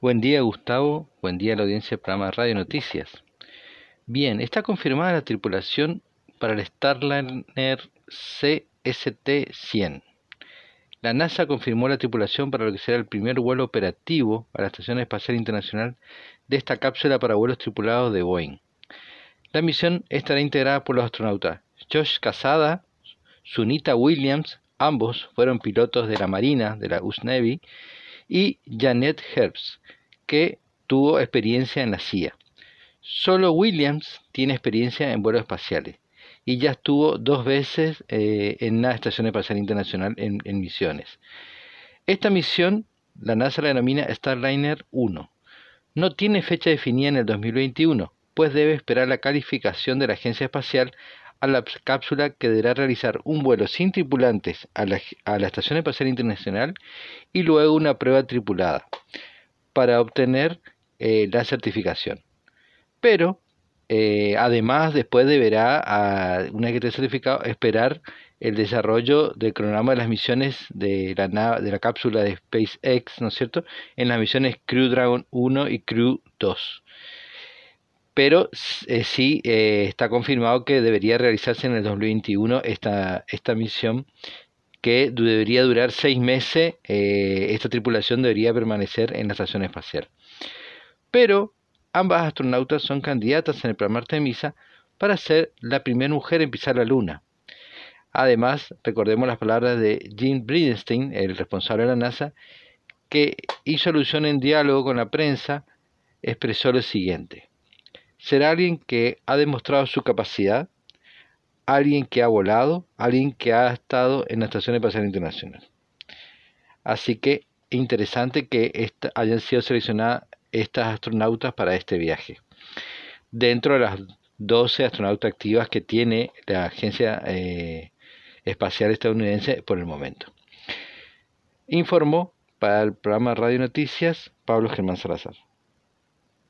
Buen día, Gustavo. Buen día a la audiencia del programa Radio Noticias. Bien, está confirmada la tripulación para el Starliner CST-100. La NASA confirmó la tripulación para lo que será el primer vuelo operativo a la Estación Espacial Internacional de esta cápsula para vuelos tripulados de Boeing. La misión estará integrada por los astronautas Josh Casada, Sunita Williams, ambos fueron pilotos de la Marina de la US Navy, y Janet Herbst, que tuvo experiencia en la CIA. Solo Williams tiene experiencia en vuelos espaciales y ya estuvo dos veces eh, en la Estación Espacial Internacional en, en, misiones. Esta misión la NASA la denomina Starliner 1. No tiene fecha definida en el 2021, pues debe esperar la calificación de la Agencia Espacial a la cápsula que deberá realizar un vuelo sin tripulantes a la, a la Estación Espacial Internacional y luego una prueba tripulada para obtener eh, la certificación. Pero eh, además después deberá, una vez que esté certificado, esperar el desarrollo del cronograma de las misiones de la, de la cápsula de SpaceX, ¿no es cierto?, en las misiones Crew Dragon 1 y Crew 2 pero eh, sí eh, está confirmado que debería realizarse en el 2021 esta, esta misión que debería durar seis meses, eh, esta tripulación debería permanecer en la estación espacial. Pero ambas astronautas son candidatas en el programa Artemisa para ser la primera mujer en pisar la Luna. Además, recordemos las palabras de Jim Bridenstine, el responsable de la NASA, que hizo alusión en diálogo con la prensa, expresó lo siguiente será alguien que ha demostrado su capacidad, alguien que ha volado, alguien que ha estado en la Estación Espacial Internacional. Así que interesante que hayan sido seleccionadas estas astronautas para este viaje. Dentro de las 12 astronautas activas que tiene la Agencia eh, Espacial Estadounidense por el momento. Informó para el programa Radio Noticias Pablo Germán Salazar.